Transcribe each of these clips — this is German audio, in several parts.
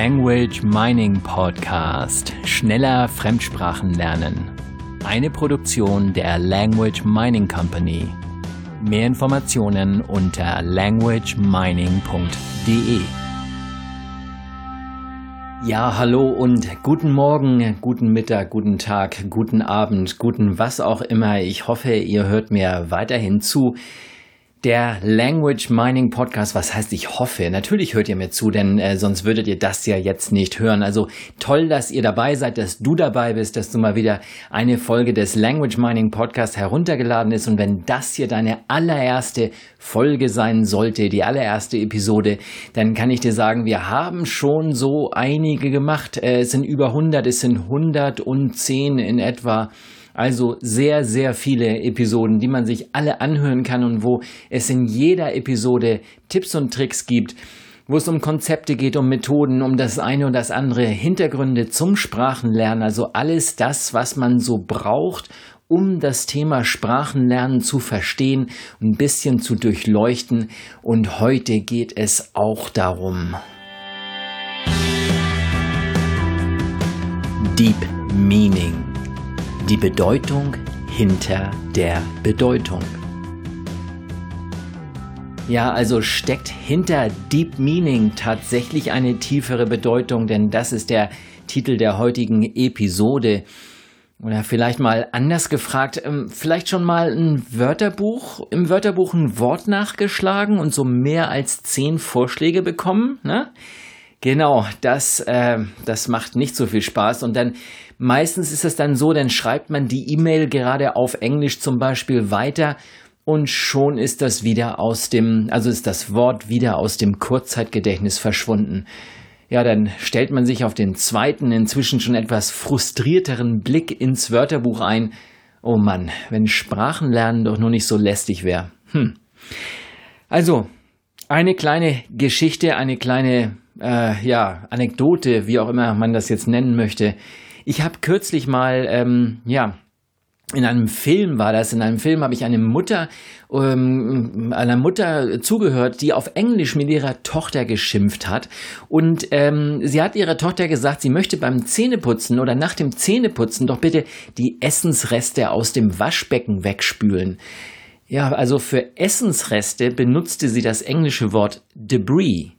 Language Mining Podcast. Schneller Fremdsprachen lernen. Eine Produktion der Language Mining Company. Mehr Informationen unter languagemining.de. Ja, hallo und guten Morgen, guten Mittag, guten Tag, guten Abend, guten was auch immer. Ich hoffe, ihr hört mir weiterhin zu. Der Language Mining Podcast, was heißt ich hoffe? Natürlich hört ihr mir zu, denn äh, sonst würdet ihr das ja jetzt nicht hören. Also toll, dass ihr dabei seid, dass du dabei bist, dass du mal wieder eine Folge des Language Mining Podcast heruntergeladen ist. Und wenn das hier deine allererste Folge sein sollte, die allererste Episode, dann kann ich dir sagen, wir haben schon so einige gemacht. Äh, es sind über 100, es sind 110 in etwa. Also sehr, sehr viele Episoden, die man sich alle anhören kann und wo es in jeder Episode Tipps und Tricks gibt, wo es um Konzepte geht, um Methoden, um das eine und das andere, Hintergründe zum Sprachenlernen, also alles das, was man so braucht, um das Thema Sprachenlernen zu verstehen, ein bisschen zu durchleuchten. Und heute geht es auch darum. Deep Meaning die Bedeutung hinter der Bedeutung. Ja, also steckt hinter Deep Meaning tatsächlich eine tiefere Bedeutung, denn das ist der Titel der heutigen Episode. Oder vielleicht mal anders gefragt, ähm, vielleicht schon mal ein Wörterbuch, im Wörterbuch ein Wort nachgeschlagen und so mehr als zehn Vorschläge bekommen, ne? Genau, das, äh, das macht nicht so viel Spaß. Und dann meistens ist es dann so, dann schreibt man die E-Mail gerade auf Englisch zum Beispiel weiter und schon ist das wieder aus dem, also ist das Wort wieder aus dem Kurzzeitgedächtnis verschwunden. Ja, dann stellt man sich auf den zweiten, inzwischen schon etwas frustrierteren Blick ins Wörterbuch ein. Oh Mann, wenn Sprachenlernen doch nur nicht so lästig wäre. Hm. Also, eine kleine Geschichte, eine kleine äh, ja, Anekdote, wie auch immer man das jetzt nennen möchte. Ich habe kürzlich mal, ähm, ja, in einem Film war das, in einem Film habe ich eine Mutter, ähm, einer Mutter zugehört, die auf Englisch mit ihrer Tochter geschimpft hat. Und ähm, sie hat ihrer Tochter gesagt, sie möchte beim Zähneputzen oder nach dem Zähneputzen doch bitte die Essensreste aus dem Waschbecken wegspülen. Ja, also für Essensreste benutzte sie das englische Wort debris.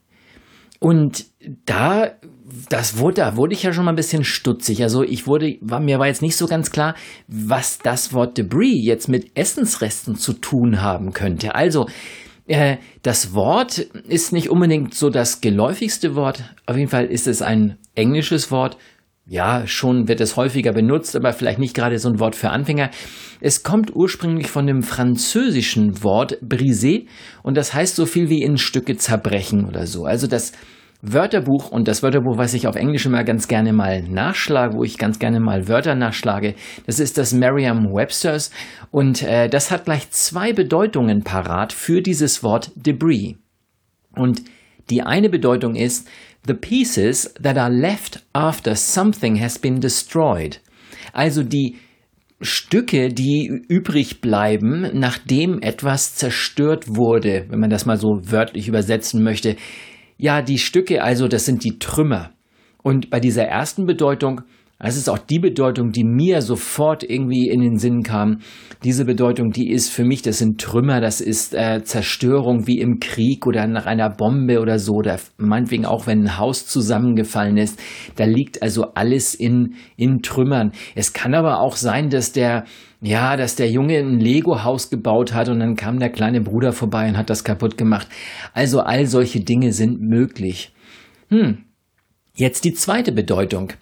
Und da, das wurde, da wurde ich ja schon mal ein bisschen stutzig. Also ich wurde, war, mir war jetzt nicht so ganz klar, was das Wort Debris jetzt mit Essensresten zu tun haben könnte. Also, äh, das Wort ist nicht unbedingt so das geläufigste Wort. Auf jeden Fall ist es ein englisches Wort. Ja, schon wird es häufiger benutzt, aber vielleicht nicht gerade so ein Wort für Anfänger. Es kommt ursprünglich von dem französischen Wort briser und das heißt so viel wie in Stücke zerbrechen oder so. Also das Wörterbuch und das Wörterbuch, was ich auf Englisch immer ganz gerne mal nachschlage, wo ich ganz gerne mal Wörter nachschlage, das ist das Merriam-Webster's und äh, das hat gleich zwei Bedeutungen parat für dieses Wort Debris. Und die eine Bedeutung ist the pieces that are left after something has been destroyed. Also die Stücke, die übrig bleiben, nachdem etwas zerstört wurde, wenn man das mal so wörtlich übersetzen möchte. Ja, die Stücke, also das sind die Trümmer. Und bei dieser ersten Bedeutung, das ist auch die Bedeutung, die mir sofort irgendwie in den Sinn kam. Diese Bedeutung, die ist für mich, das sind Trümmer, das ist äh, Zerstörung wie im Krieg oder nach einer Bombe oder so, oder meinetwegen auch, wenn ein Haus zusammengefallen ist. Da liegt also alles in, in Trümmern. Es kann aber auch sein, dass der, ja, dass der Junge ein Lego-Haus gebaut hat und dann kam der kleine Bruder vorbei und hat das kaputt gemacht. Also all solche Dinge sind möglich. Hm. Jetzt die zweite Bedeutung.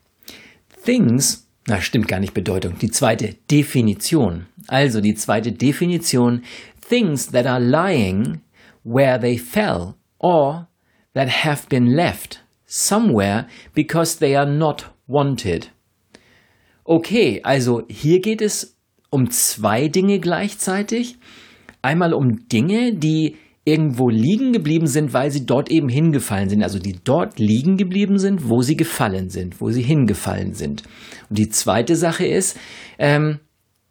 Things, na stimmt gar nicht Bedeutung, die zweite Definition. Also die zweite Definition. Things that are lying where they fell or that have been left somewhere because they are not wanted. Okay, also hier geht es um zwei Dinge gleichzeitig. Einmal um Dinge, die irgendwo liegen geblieben sind, weil sie dort eben hingefallen sind. Also die dort liegen geblieben sind, wo sie gefallen sind, wo sie hingefallen sind. Und die zweite Sache ist, ähm,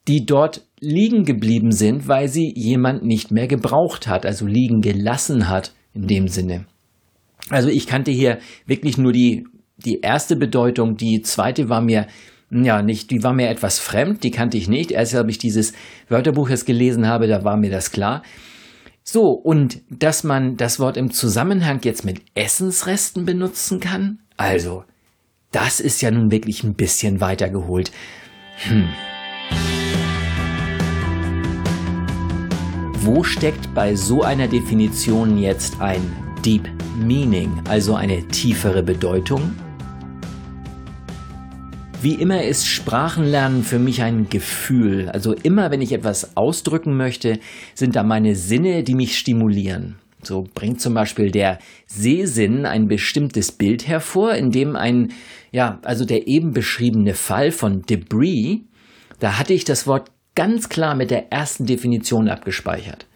die dort liegen geblieben sind, weil sie jemand nicht mehr gebraucht hat, also liegen gelassen hat in dem Sinne. Also ich kannte hier wirklich nur die die erste Bedeutung, die zweite war mir ja, nicht, die war mir etwas fremd, die kannte ich nicht. Erst als ich dieses Wörterbuch jetzt gelesen habe, da war mir das klar. So, und dass man das Wort im Zusammenhang jetzt mit Essensresten benutzen kann? Also, das ist ja nun wirklich ein bisschen weiter geholt. Hm. Wo steckt bei so einer Definition jetzt ein Deep Meaning, also eine tiefere Bedeutung? Wie immer ist Sprachenlernen für mich ein Gefühl. Also immer, wenn ich etwas ausdrücken möchte, sind da meine Sinne, die mich stimulieren. So bringt zum Beispiel der Sehsinn ein bestimmtes Bild hervor, in dem ein, ja, also der eben beschriebene Fall von Debris, da hatte ich das Wort ganz klar mit der ersten Definition abgespeichert.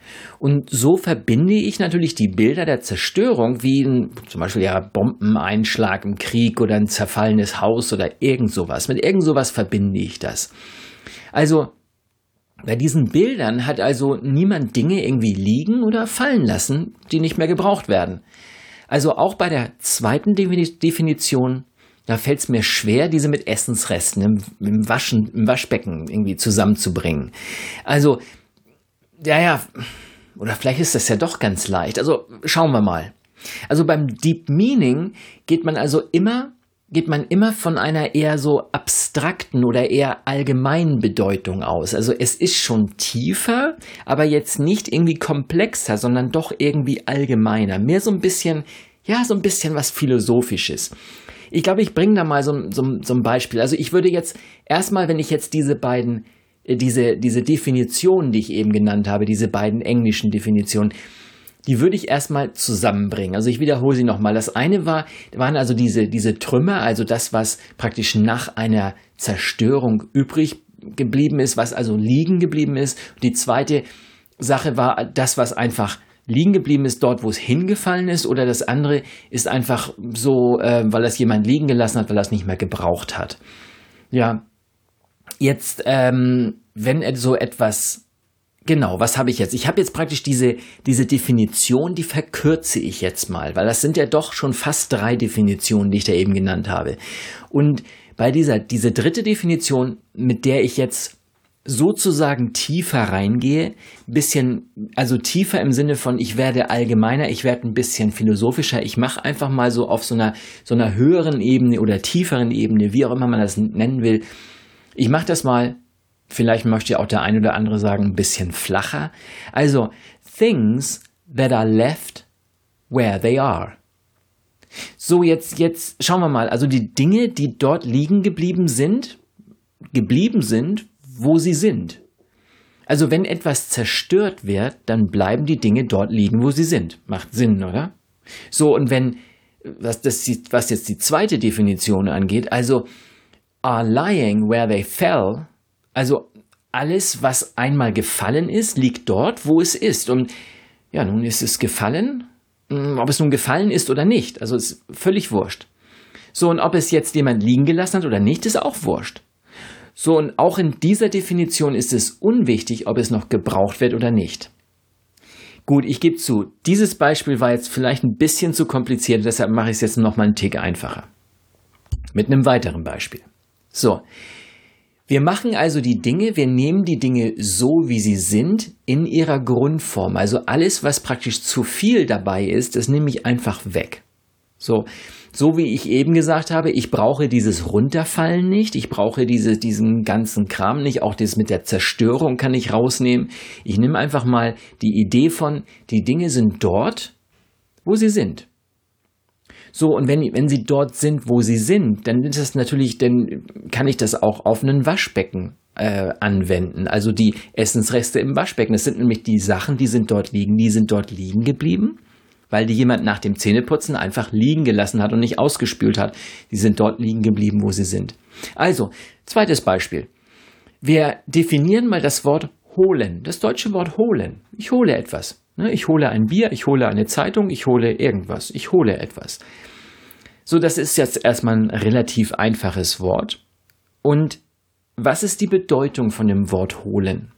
Und so verbinde ich natürlich die Bilder der Zerstörung wie ein, zum Beispiel ja Bombeneinschlag im Krieg oder ein zerfallenes Haus oder irgend sowas. Mit irgend sowas verbinde ich das. Also bei diesen Bildern hat also niemand Dinge irgendwie liegen oder fallen lassen, die nicht mehr gebraucht werden. Also auch bei der zweiten Definition, da fällt es mir schwer, diese mit Essensresten im, im, Waschen, im Waschbecken irgendwie zusammenzubringen. Also ja, ja, oder vielleicht ist das ja doch ganz leicht. Also schauen wir mal. Also beim Deep Meaning geht man also immer, geht man immer von einer eher so abstrakten oder eher allgemeinen Bedeutung aus. Also es ist schon tiefer, aber jetzt nicht irgendwie komplexer, sondern doch irgendwie allgemeiner. Mehr so ein bisschen, ja, so ein bisschen was Philosophisches. Ich glaube, ich bringe da mal so, so, so ein Beispiel. Also ich würde jetzt erstmal, wenn ich jetzt diese beiden äh, diese, diese Definitionen, die ich eben genannt habe, diese beiden englischen Definitionen, die würde ich erstmal zusammenbringen. Also ich wiederhole sie nochmal. Das eine war, waren also diese, diese Trümmer, also das, was praktisch nach einer Zerstörung übrig geblieben ist, was also liegen geblieben ist. Die zweite Sache war das, was einfach liegen geblieben ist, dort, wo es hingefallen ist. Oder das andere ist einfach so, äh, weil das jemand liegen gelassen hat, weil er es nicht mehr gebraucht hat. Ja, Jetzt, ähm, wenn so etwas Genau, was habe ich jetzt? Ich habe jetzt praktisch diese, diese Definition, die verkürze ich jetzt mal, weil das sind ja doch schon fast drei Definitionen, die ich da eben genannt habe. Und bei dieser, diese dritte Definition, mit der ich jetzt sozusagen tiefer reingehe, bisschen, also tiefer im Sinne von, ich werde allgemeiner, ich werde ein bisschen philosophischer, ich mache einfach mal so auf so einer, so einer höheren Ebene oder tieferen Ebene, wie auch immer man das nennen will, ich mache das mal, vielleicht möchte auch der eine oder andere sagen, ein bisschen flacher. Also, things that are left where they are. So, jetzt, jetzt schauen wir mal. Also die Dinge, die dort liegen geblieben sind, geblieben sind, wo sie sind. Also wenn etwas zerstört wird, dann bleiben die Dinge dort liegen, wo sie sind. Macht Sinn, oder? So, und wenn, was, das, was jetzt die zweite Definition angeht, also are lying where they fell. Also alles, was einmal gefallen ist, liegt dort, wo es ist. Und ja, nun ist es gefallen. Hm, ob es nun gefallen ist oder nicht, also ist völlig wurscht. So, und ob es jetzt jemand liegen gelassen hat oder nicht, ist auch wurscht. So, und auch in dieser Definition ist es unwichtig, ob es noch gebraucht wird oder nicht. Gut, ich gebe zu, dieses Beispiel war jetzt vielleicht ein bisschen zu kompliziert, deshalb mache ich es jetzt nochmal einen Tick einfacher. Mit einem weiteren Beispiel. So. Wir machen also die Dinge, wir nehmen die Dinge so, wie sie sind, in ihrer Grundform. Also alles, was praktisch zu viel dabei ist, das nehme ich einfach weg. So, so wie ich eben gesagt habe, ich brauche dieses Runterfallen nicht, ich brauche diese, diesen ganzen Kram nicht, auch das mit der Zerstörung kann ich rausnehmen. Ich nehme einfach mal die Idee von, die Dinge sind dort, wo sie sind. So, und wenn, wenn sie dort sind, wo sie sind, dann ist das natürlich, dann kann ich das auch auf einen Waschbecken äh, anwenden. Also die Essensreste im Waschbecken. Das sind nämlich die Sachen, die sind dort liegen, die sind dort liegen geblieben, weil die jemand nach dem Zähneputzen einfach liegen gelassen hat und nicht ausgespült hat. Die sind dort liegen geblieben, wo sie sind. Also, zweites Beispiel. Wir definieren mal das Wort holen, das deutsche Wort holen. Ich hole etwas. Ne, ich hole ein Bier, ich hole eine Zeitung, ich hole irgendwas, ich hole etwas. So, das ist jetzt erstmal ein relativ einfaches Wort. Und was ist die Bedeutung von dem Wort holen?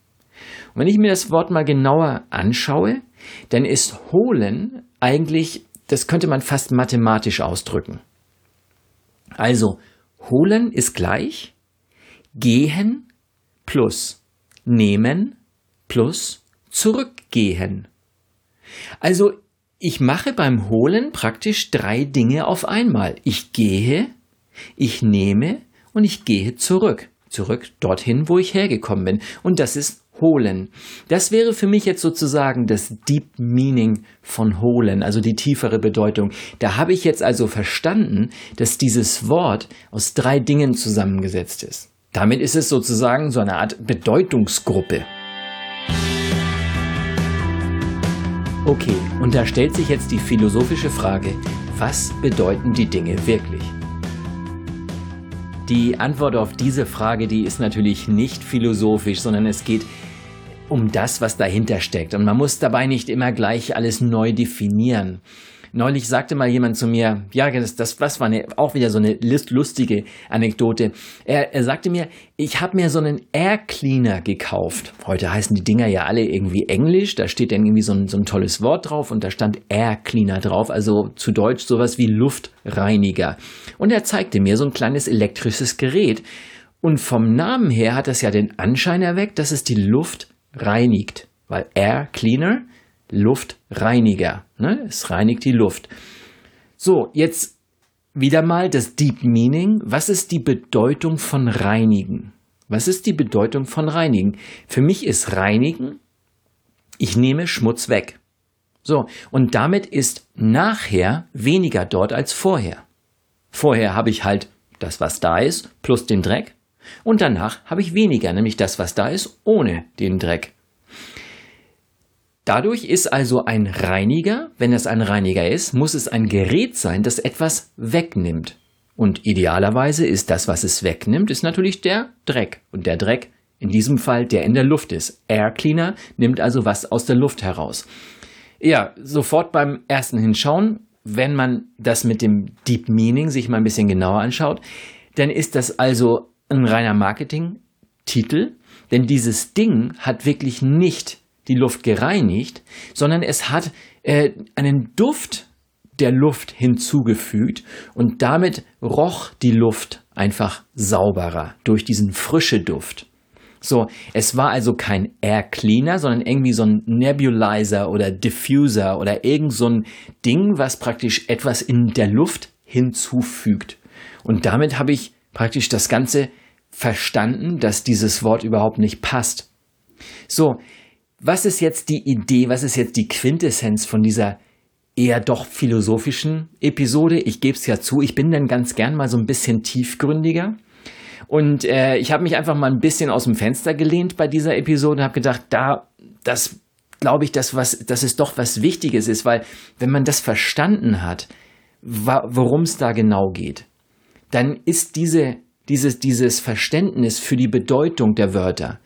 Und wenn ich mir das Wort mal genauer anschaue, dann ist holen eigentlich, das könnte man fast mathematisch ausdrücken. Also, holen ist gleich gehen plus nehmen plus zurückgehen. Also, ich mache beim Holen praktisch drei Dinge auf einmal. Ich gehe, ich nehme und ich gehe zurück. Zurück dorthin, wo ich hergekommen bin. Und das ist holen. Das wäre für mich jetzt sozusagen das Deep Meaning von holen, also die tiefere Bedeutung. Da habe ich jetzt also verstanden, dass dieses Wort aus drei Dingen zusammengesetzt ist. Damit ist es sozusagen so eine Art Bedeutungsgruppe. Okay, und da stellt sich jetzt die philosophische Frage, was bedeuten die Dinge wirklich? Die Antwort auf diese Frage, die ist natürlich nicht philosophisch, sondern es geht um das, was dahinter steckt. Und man muss dabei nicht immer gleich alles neu definieren. Neulich sagte mal jemand zu mir, ja, das, das, das war eine, auch wieder so eine lustige Anekdote. Er, er sagte mir, ich habe mir so einen Air Cleaner gekauft. Heute heißen die Dinger ja alle irgendwie Englisch. Da steht dann irgendwie so ein, so ein tolles Wort drauf und da stand Air Cleaner drauf, also zu Deutsch sowas wie Luftreiniger. Und er zeigte mir so ein kleines elektrisches Gerät. Und vom Namen her hat das ja den Anschein erweckt, dass es die Luft reinigt. Weil Air Cleaner Luftreiniger. Ne? Es reinigt die Luft. So, jetzt wieder mal das Deep Meaning. Was ist die Bedeutung von reinigen? Was ist die Bedeutung von reinigen? Für mich ist reinigen, ich nehme Schmutz weg. So, und damit ist nachher weniger dort als vorher. Vorher habe ich halt das, was da ist, plus den Dreck. Und danach habe ich weniger, nämlich das, was da ist, ohne den Dreck. Dadurch ist also ein Reiniger, wenn es ein Reiniger ist, muss es ein Gerät sein, das etwas wegnimmt. Und idealerweise ist das, was es wegnimmt, ist natürlich der Dreck. Und der Dreck, in diesem Fall, der in der Luft ist. Air Cleaner nimmt also was aus der Luft heraus. Ja, sofort beim ersten Hinschauen, wenn man das mit dem Deep Meaning sich mal ein bisschen genauer anschaut, dann ist das also ein reiner Marketing-Titel, denn dieses Ding hat wirklich nicht die Luft gereinigt, sondern es hat äh, einen Duft der Luft hinzugefügt und damit roch die Luft einfach sauberer durch diesen frische Duft. So, es war also kein Air Cleaner, sondern irgendwie so ein Nebulizer oder Diffuser oder irgend so ein Ding, was praktisch etwas in der Luft hinzufügt. Und damit habe ich praktisch das Ganze verstanden, dass dieses Wort überhaupt nicht passt. So, was ist jetzt die Idee, was ist jetzt die Quintessenz von dieser eher doch philosophischen Episode? Ich gebe es ja zu, ich bin dann ganz gern mal so ein bisschen tiefgründiger. Und äh, ich habe mich einfach mal ein bisschen aus dem Fenster gelehnt bei dieser Episode und habe gedacht, da, das glaube ich, dass, was, dass es doch was Wichtiges ist, weil wenn man das verstanden hat, worum es da genau geht, dann ist diese, dieses, dieses Verständnis für die Bedeutung der Wörter,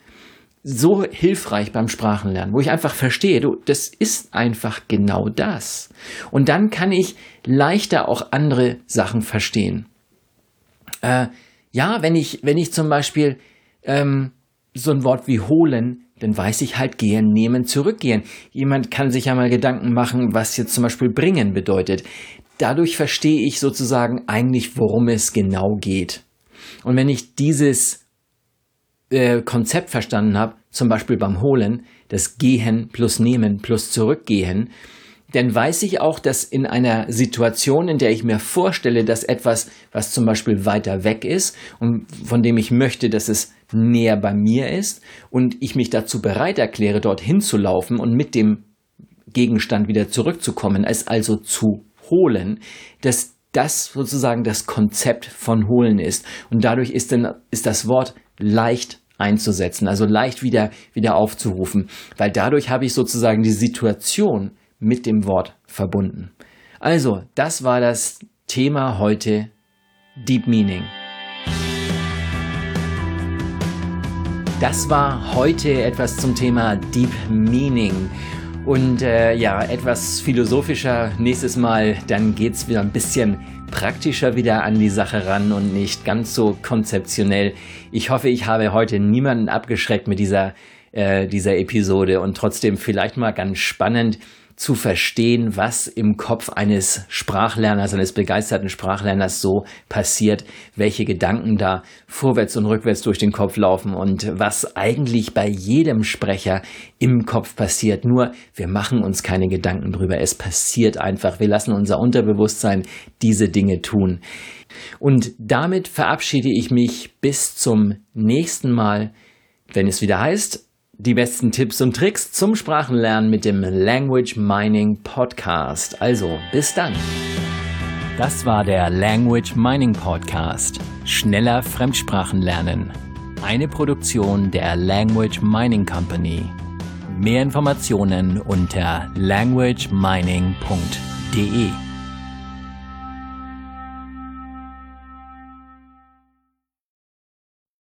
so hilfreich beim Sprachenlernen, wo ich einfach verstehe, du, das ist einfach genau das. Und dann kann ich leichter auch andere Sachen verstehen. Äh, ja, wenn ich, wenn ich zum Beispiel ähm, so ein Wort wie holen, dann weiß ich halt gehen, nehmen, zurückgehen. Jemand kann sich ja mal Gedanken machen, was jetzt zum Beispiel bringen bedeutet. Dadurch verstehe ich sozusagen eigentlich, worum es genau geht. Und wenn ich dieses äh, Konzept verstanden habe, zum Beispiel beim Holen, das Gehen plus Nehmen plus Zurückgehen, dann weiß ich auch, dass in einer Situation, in der ich mir vorstelle, dass etwas, was zum Beispiel weiter weg ist und von dem ich möchte, dass es näher bei mir ist und ich mich dazu bereit erkläre, dorthin zu laufen und mit dem Gegenstand wieder zurückzukommen, es also zu holen, dass das sozusagen das Konzept von holen ist. Und dadurch ist, dann, ist das Wort leicht einzusetzen, also leicht wieder, wieder aufzurufen, weil dadurch habe ich sozusagen die Situation mit dem Wort verbunden. Also, das war das Thema heute, Deep Meaning. Das war heute etwas zum Thema Deep Meaning. Und äh, ja, etwas philosophischer nächstes Mal, dann geht es wieder ein bisschen praktischer wieder an die Sache ran und nicht ganz so konzeptionell. Ich hoffe, ich habe heute niemanden abgeschreckt mit dieser, äh, dieser Episode und trotzdem vielleicht mal ganz spannend zu verstehen, was im Kopf eines Sprachlerners, eines begeisterten Sprachlerners so passiert, welche Gedanken da vorwärts und rückwärts durch den Kopf laufen und was eigentlich bei jedem Sprecher im Kopf passiert. Nur wir machen uns keine Gedanken drüber. Es passiert einfach. Wir lassen unser Unterbewusstsein diese Dinge tun. Und damit verabschiede ich mich bis zum nächsten Mal, wenn es wieder heißt, die besten Tipps und Tricks zum Sprachenlernen mit dem Language Mining Podcast. Also, bis dann. Das war der Language Mining Podcast. Schneller Fremdsprachen lernen. Eine Produktion der Language Mining Company. Mehr Informationen unter languagemining.de.